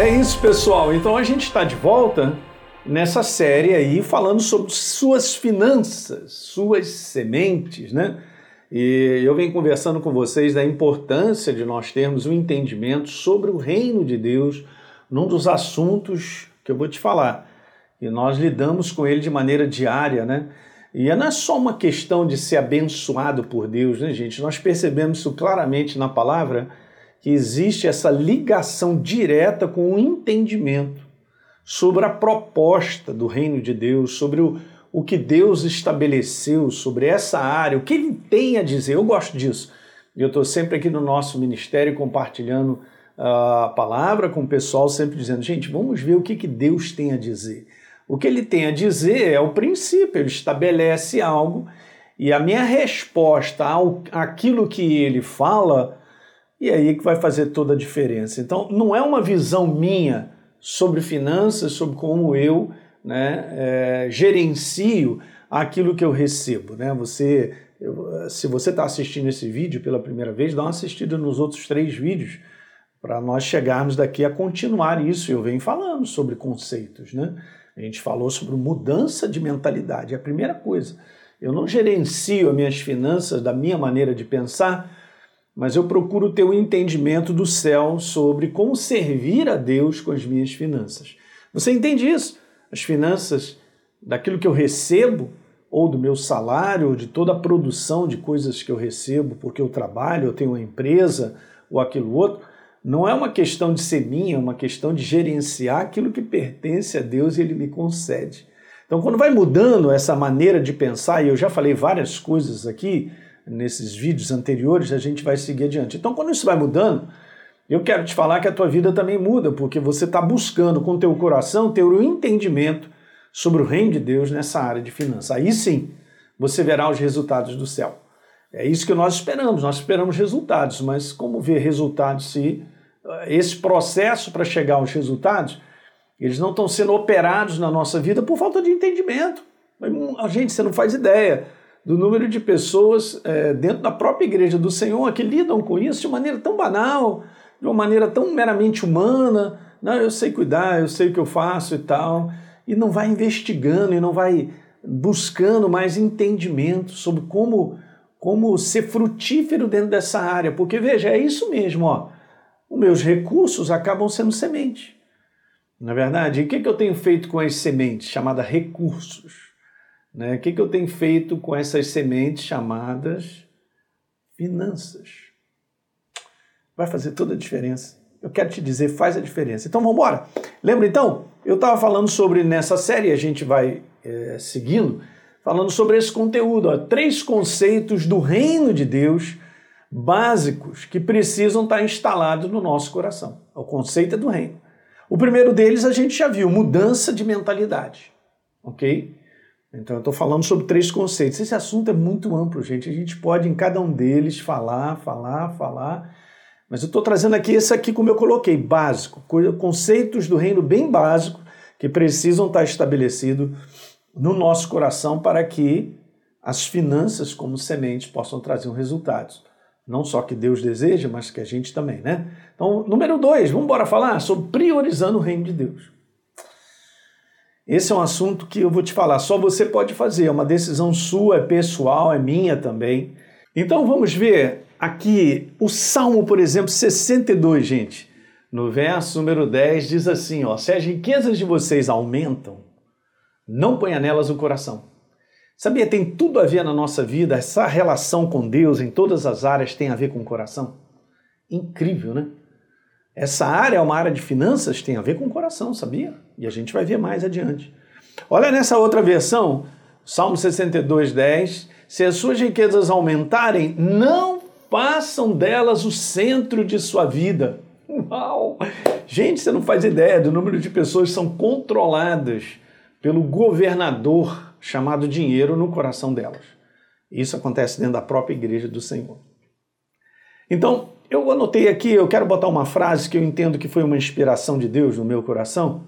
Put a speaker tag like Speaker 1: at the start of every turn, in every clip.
Speaker 1: É isso, pessoal. Então a gente está de volta nessa série aí falando sobre suas finanças, suas sementes, né? E eu venho conversando com vocês da importância de nós termos um entendimento sobre o reino de Deus num dos assuntos que eu vou te falar. E nós lidamos com ele de maneira diária, né? E não é só uma questão de ser abençoado por Deus, né, gente? Nós percebemos isso claramente na palavra, que existe essa ligação direta com o entendimento sobre a proposta do reino de Deus, sobre o, o que Deus estabeleceu sobre essa área, o que ele tem a dizer. Eu gosto disso. Eu estou sempre aqui no nosso ministério compartilhando ah, a palavra com o pessoal, sempre dizendo: gente, vamos ver o que, que Deus tem a dizer. O que ele tem a dizer é o princípio, ele estabelece algo e a minha resposta ao, àquilo que ele fala, e aí que vai fazer toda a diferença. Então, não é uma visão minha sobre finanças, sobre como eu né, é, gerencio aquilo que eu recebo. Né? Você, eu, se você está assistindo esse vídeo pela primeira vez, dá uma assistida nos outros três vídeos para nós chegarmos daqui a continuar isso. Eu venho falando sobre conceitos, né? A gente falou sobre mudança de mentalidade. É a primeira coisa. Eu não gerencio as minhas finanças da minha maneira de pensar, mas eu procuro ter o um entendimento do céu sobre como servir a Deus com as minhas finanças. Você entende isso? As finanças daquilo que eu recebo, ou do meu salário, ou de toda a produção de coisas que eu recebo porque eu trabalho, eu tenho uma empresa ou aquilo outro, não é uma questão de ser minha, é uma questão de gerenciar aquilo que pertence a Deus e Ele me concede. Então, quando vai mudando essa maneira de pensar, e eu já falei várias coisas aqui nesses vídeos anteriores, a gente vai seguir adiante. Então, quando isso vai mudando, eu quero te falar que a tua vida também muda, porque você está buscando com teu coração ter o um entendimento sobre o reino de Deus nessa área de finanças. Aí sim, você verá os resultados do céu. É isso que nós esperamos, nós esperamos resultados, mas como ver resultados se eh, esse processo para chegar aos resultados, eles não estão sendo operados na nossa vida por falta de entendimento. A gente, você não faz ideia do número de pessoas é, dentro da própria igreja do Senhor que lidam com isso de maneira tão banal, de uma maneira tão meramente humana. Não, eu sei cuidar, eu sei o que eu faço e tal, e não vai investigando e não vai buscando mais entendimento sobre como como ser frutífero dentro dessa área, porque veja, é isso mesmo, ó. Os meus recursos acabam sendo semente. Na é verdade, e o que, que eu tenho feito com as sementes chamadas recursos? Né? O que, que eu tenho feito com essas sementes chamadas finanças? Vai fazer toda a diferença. Eu quero te dizer, faz a diferença. Então vamos embora. Lembra então? Eu estava falando sobre nessa série, a gente vai é, seguindo falando sobre esse conteúdo. Ó, três conceitos do reino de Deus básicos que precisam estar instalados no nosso coração. O conceito é do reino. O primeiro deles a gente já viu, mudança de mentalidade. Ok? Então eu estou falando sobre três conceitos. Esse assunto é muito amplo, gente. A gente pode em cada um deles falar, falar, falar. Mas eu estou trazendo aqui esse aqui como eu coloquei, básico. Conceitos do reino bem básico que precisam estar estabelecidos no nosso coração para que as finanças como sementes possam trazer um resultado. Não só que Deus deseja, mas que a gente também, né? Então, número dois, vamos embora falar sobre priorizando o reino de Deus. Esse é um assunto que eu vou te falar, só você pode fazer, é uma decisão sua, é pessoal, é minha também. Então vamos ver aqui o Salmo, por exemplo, 62, gente. No verso número 10 diz assim, ó: "Se as riquezas de vocês aumentam, não ponha nelas o coração. Sabia, tem tudo a ver na nossa vida, essa relação com Deus em todas as áreas tem a ver com o coração. Incrível, né? Essa área é uma área de finanças, tem a ver com o coração, sabia? E a gente vai ver mais adiante. Olha nessa outra versão, Salmo 62, 10. Se as suas riquezas aumentarem, não façam delas o centro de sua vida. Uau! Gente, você não faz ideia do número de pessoas que são controladas pelo governador chamado dinheiro no coração delas. Isso acontece dentro da própria igreja do Senhor. Então, eu anotei aqui, eu quero botar uma frase que eu entendo que foi uma inspiração de Deus no meu coração.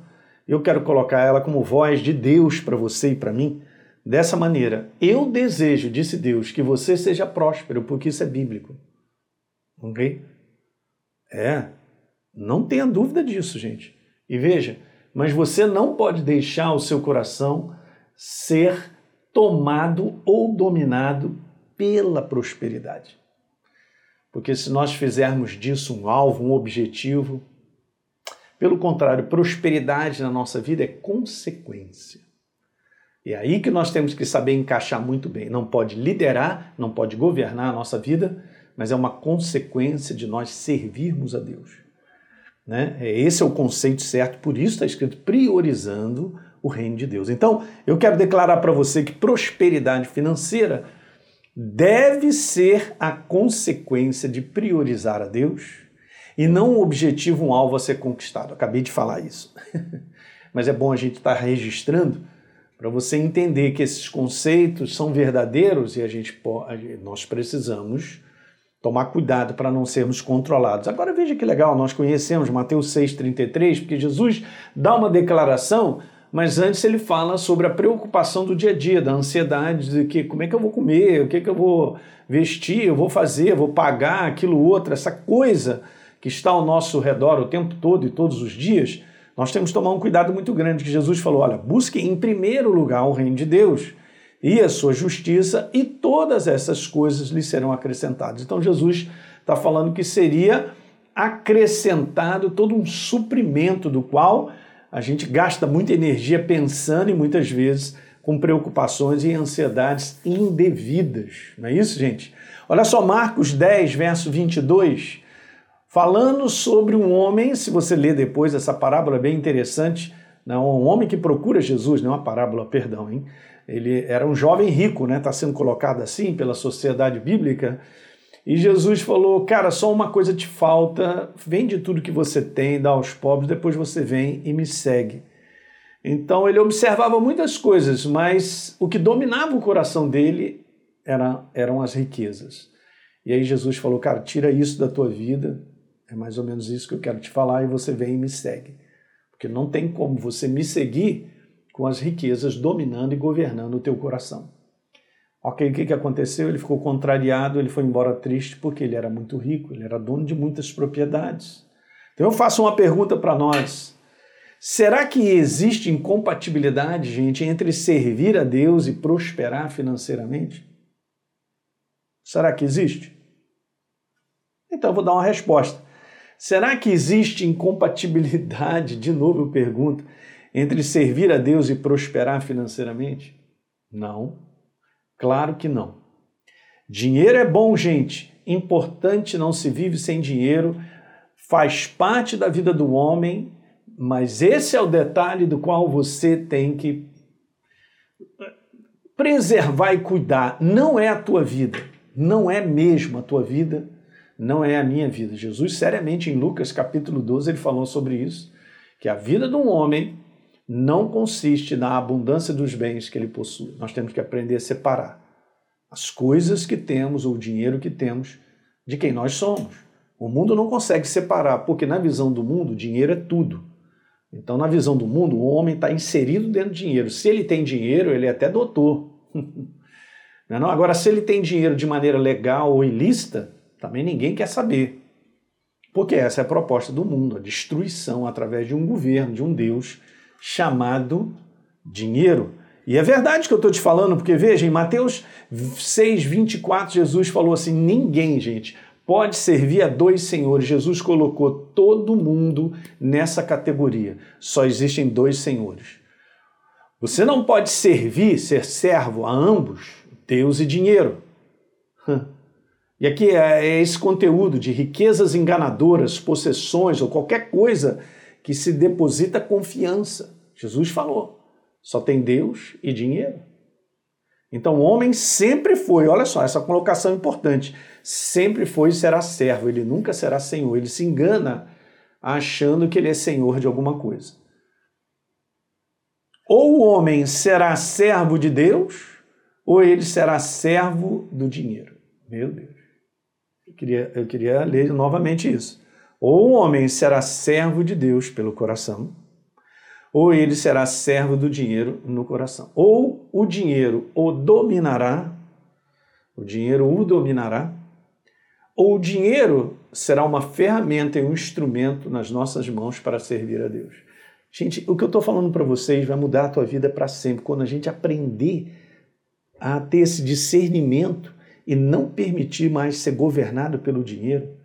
Speaker 1: Eu quero colocar ela como voz de Deus para você e para mim. Dessa maneira, eu desejo, disse Deus, que você seja próspero, porque isso é bíblico. Ok? É, não tenha dúvida disso, gente. E veja, mas você não pode deixar o seu coração ser tomado ou dominado pela prosperidade. Porque se nós fizermos disso um alvo, um objetivo, pelo contrário, prosperidade na nossa vida é consequência. E é aí que nós temos que saber encaixar muito bem. Não pode liderar, não pode governar a nossa vida, mas é uma consequência de nós servirmos a Deus. Né? É, esse é o conceito certo, por isso está escrito priorizando o reino de Deus. Então, eu quero declarar para você que prosperidade financeira deve ser a consequência de priorizar a Deus e não um objetivo, um alvo a ser conquistado. Acabei de falar isso. Mas é bom a gente estar tá registrando para você entender que esses conceitos são verdadeiros e a gente nós precisamos tomar cuidado para não sermos controlados. Agora veja que legal, nós conhecemos Mateus 6:33, porque Jesus dá uma declaração mas antes ele fala sobre a preocupação do dia a dia, da ansiedade, de que como é que eu vou comer, o que, é que eu vou vestir, eu vou fazer, eu vou pagar aquilo outro, essa coisa que está ao nosso redor o tempo todo e todos os dias, nós temos que tomar um cuidado muito grande, que Jesus falou, olha, busque em primeiro lugar o reino de Deus e a sua justiça e todas essas coisas lhe serão acrescentadas. Então Jesus está falando que seria acrescentado todo um suprimento do qual a gente gasta muita energia pensando e muitas vezes com preocupações e ansiedades indevidas. Não é isso, gente? Olha só, Marcos 10, verso 22, falando sobre um homem, se você ler depois essa parábola é bem interessante, não, um homem que procura Jesus, não é uma parábola, perdão, hein? Ele era um jovem rico, né? Está sendo colocado assim pela sociedade bíblica. E Jesus falou: Cara, só uma coisa te falta, vende tudo que você tem, dá aos pobres, depois você vem e me segue. Então ele observava muitas coisas, mas o que dominava o coração dele era, eram as riquezas. E aí Jesus falou: Cara, tira isso da tua vida, é mais ou menos isso que eu quero te falar, e você vem e me segue. Porque não tem como você me seguir com as riquezas dominando e governando o teu coração. Ok, o que, que aconteceu? Ele ficou contrariado, ele foi embora triste porque ele era muito rico, ele era dono de muitas propriedades. Então eu faço uma pergunta para nós. Será que existe incompatibilidade, gente, entre servir a Deus e prosperar financeiramente? Será que existe? Então eu vou dar uma resposta. Será que existe incompatibilidade, de novo eu pergunto, entre servir a Deus e prosperar financeiramente? Não. Claro que não. Dinheiro é bom, gente. Importante não se vive sem dinheiro. Faz parte da vida do homem, mas esse é o detalhe do qual você tem que preservar e cuidar. Não é a tua vida, não é mesmo a tua vida, não é a minha vida. Jesus, seriamente, em Lucas capítulo 12, ele falou sobre isso, que a vida de um homem não consiste na abundância dos bens que ele possui. Nós temos que aprender a separar as coisas que temos ou o dinheiro que temos de quem nós somos. O mundo não consegue separar, porque na visão do mundo, dinheiro é tudo. Então, na visão do mundo, o homem está inserido dentro do dinheiro. Se ele tem dinheiro, ele é até doutor. não é não? Agora, se ele tem dinheiro de maneira legal ou ilícita, também ninguém quer saber. Porque essa é a proposta do mundo, a destruição através de um governo, de um Deus chamado dinheiro. E é verdade que eu estou te falando, porque veja, em Mateus 6, 24, Jesus falou assim: ninguém, gente, pode servir a dois senhores. Jesus colocou todo mundo nessa categoria. Só existem dois senhores. Você não pode servir, ser servo a ambos, Deus e dinheiro. E aqui é, é esse conteúdo de riquezas enganadoras, possessões ou qualquer coisa que se deposita confiança. Jesus falou. Só tem Deus e dinheiro. Então o homem sempre foi, olha só, essa colocação é importante, sempre foi e será servo, ele nunca será senhor, ele se engana achando que ele é senhor de alguma coisa. Ou o homem será servo de Deus, ou ele será servo do dinheiro. Meu Deus. Eu queria, eu queria ler novamente isso. Ou o homem será servo de Deus pelo coração, ou ele será servo do dinheiro no coração. Ou o dinheiro o dominará, o dinheiro o dominará, ou o dinheiro será uma ferramenta e um instrumento nas nossas mãos para servir a Deus. Gente, o que eu estou falando para vocês vai mudar a tua vida para sempre. Quando a gente aprender a ter esse discernimento e não permitir mais ser governado pelo dinheiro,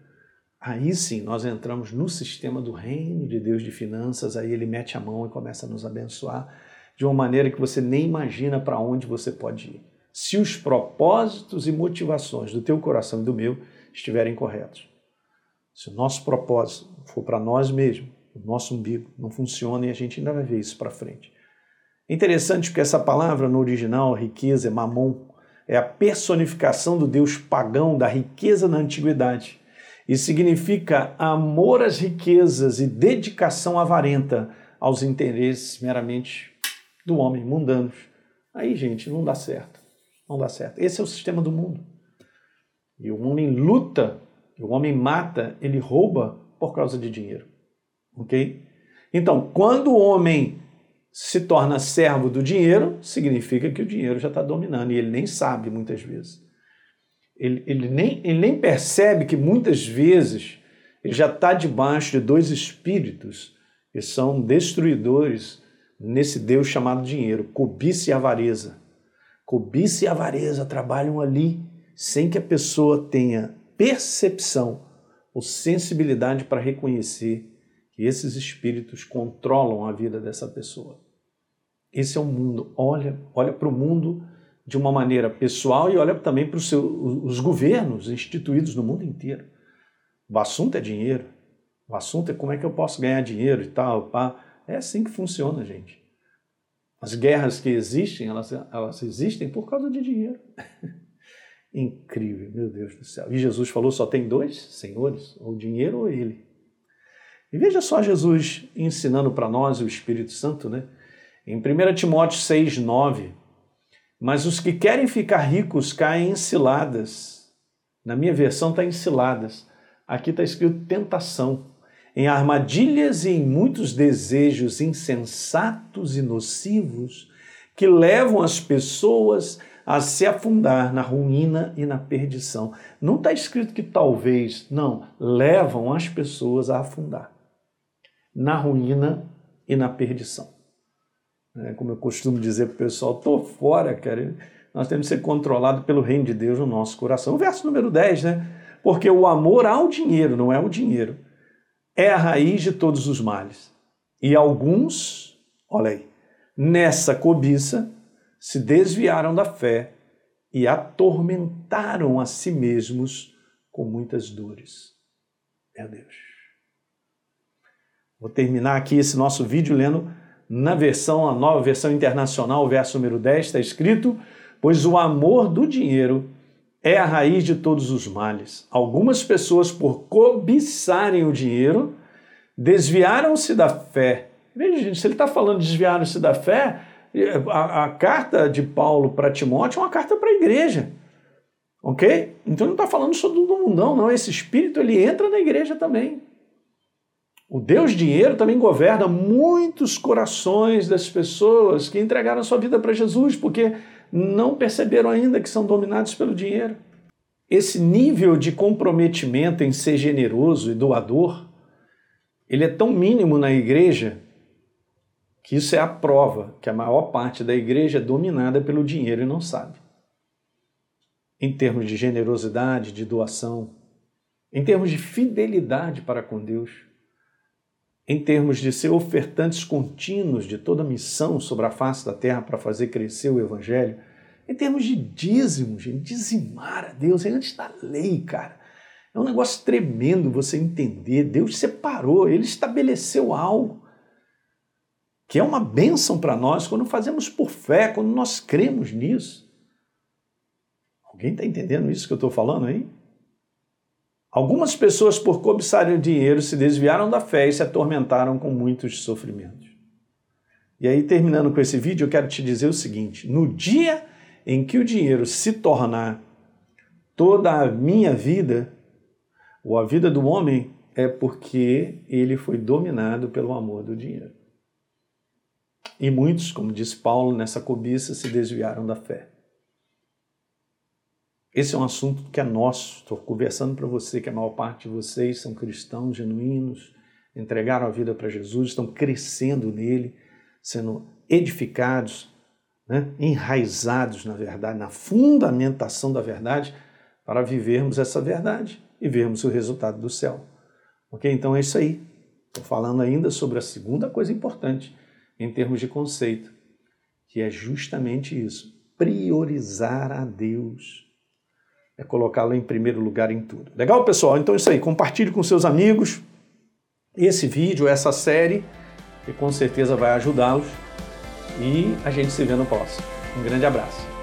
Speaker 1: aí sim nós entramos no sistema do reino de Deus de finanças, aí ele mete a mão e começa a nos abençoar de uma maneira que você nem imagina para onde você pode ir. Se os propósitos e motivações do teu coração e do meu estiverem corretos. Se o nosso propósito for para nós mesmos, o nosso umbigo não funciona e a gente ainda vai ver isso para frente. É interessante porque essa palavra no original, riqueza, mamon, é a personificação do Deus pagão da riqueza na antiguidade e significa amor às riquezas e dedicação avarenta aos interesses meramente do homem, mundanos. Aí, gente, não dá certo. Não dá certo. Esse é o sistema do mundo. E o homem luta, o homem mata, ele rouba por causa de dinheiro. Ok? Então, quando o homem se torna servo do dinheiro, significa que o dinheiro já está dominando e ele nem sabe muitas vezes. Ele, ele, nem, ele nem percebe que muitas vezes ele já está debaixo de dois espíritos que são destruidores nesse Deus chamado dinheiro, cobiça e avareza. Cobiça e avareza trabalham ali sem que a pessoa tenha percepção ou sensibilidade para reconhecer que esses espíritos controlam a vida dessa pessoa. Esse é o mundo. Olha, olha para o mundo de uma maneira pessoal e olha também para os, os governos instituídos no mundo inteiro. O assunto é dinheiro. O assunto é como é que eu posso ganhar dinheiro e tal. Pá. É assim que funciona, gente. As guerras que existem, elas, elas existem por causa de dinheiro. Incrível, meu Deus do céu. E Jesus falou: só tem dois senhores, ou dinheiro ou ele. E veja só Jesus ensinando para nós o Espírito Santo, né? Em 1 Timóteo 6, 9. Mas os que querem ficar ricos caem em ciladas. Na minha versão está em ciladas. Aqui está escrito tentação em armadilhas e em muitos desejos insensatos e nocivos que levam as pessoas a se afundar na ruína e na perdição. Não está escrito que talvez, não, levam as pessoas a afundar na ruína e na perdição. É, como eu costumo dizer para o pessoal, estou fora, cara. Nós temos que ser controlados pelo reino de Deus no nosso coração. O verso número 10, né? Porque o amor ao dinheiro não é o dinheiro é a raiz de todos os males. E alguns, olha aí, nessa cobiça se desviaram da fé e atormentaram a si mesmos com muitas dores. Meu Deus. Vou terminar aqui esse nosso vídeo lendo na versão, a nova versão internacional, verso número 10, está escrito: Pois o amor do dinheiro é a raiz de todos os males. Algumas pessoas, por cobiçarem o dinheiro, desviaram-se da fé. Veja, gente, se ele está falando desviaram-se da fé, a, a, carta de Paulo para Timóteo é uma carta para a igreja. Ok? Então ele não está falando só do mundão, não. Esse espírito ele entra na igreja também. O Deus dinheiro também governa muitos corações das pessoas que entregaram sua vida para Jesus, porque não perceberam ainda que são dominados pelo dinheiro. Esse nível de comprometimento em ser generoso e doador, ele é tão mínimo na igreja que isso é a prova que a maior parte da igreja é dominada pelo dinheiro e não sabe. Em termos de generosidade, de doação, em termos de fidelidade para com Deus, em termos de ser ofertantes contínuos de toda a missão sobre a face da terra para fazer crescer o Evangelho, em termos de dízimo, gente, dizimar a Deus, é antes da lei, cara. É um negócio tremendo você entender. Deus separou, Ele estabeleceu algo que é uma bênção para nós quando fazemos por fé, quando nós cremos nisso. Alguém está entendendo isso que eu estou falando aí? Algumas pessoas, por cobiçarem o dinheiro, se desviaram da fé e se atormentaram com muitos sofrimentos. E aí, terminando com esse vídeo, eu quero te dizer o seguinte: no dia em que o dinheiro se tornar toda a minha vida, ou a vida do homem, é porque ele foi dominado pelo amor do dinheiro. E muitos, como diz Paulo, nessa cobiça se desviaram da fé. Esse é um assunto que é nosso. Estou conversando para você que a maior parte de vocês são cristãos genuínos, entregaram a vida para Jesus, estão crescendo nele, sendo edificados, né? enraizados na verdade, na fundamentação da verdade, para vivermos essa verdade e vermos o resultado do céu. Ok? Então é isso aí. Estou falando ainda sobre a segunda coisa importante em termos de conceito, que é justamente isso: priorizar a Deus. É colocá-lo em primeiro lugar em tudo. Legal, pessoal? Então é isso aí. Compartilhe com seus amigos esse vídeo, essa série, que com certeza vai ajudá-los. E a gente se vê no próximo. Um grande abraço.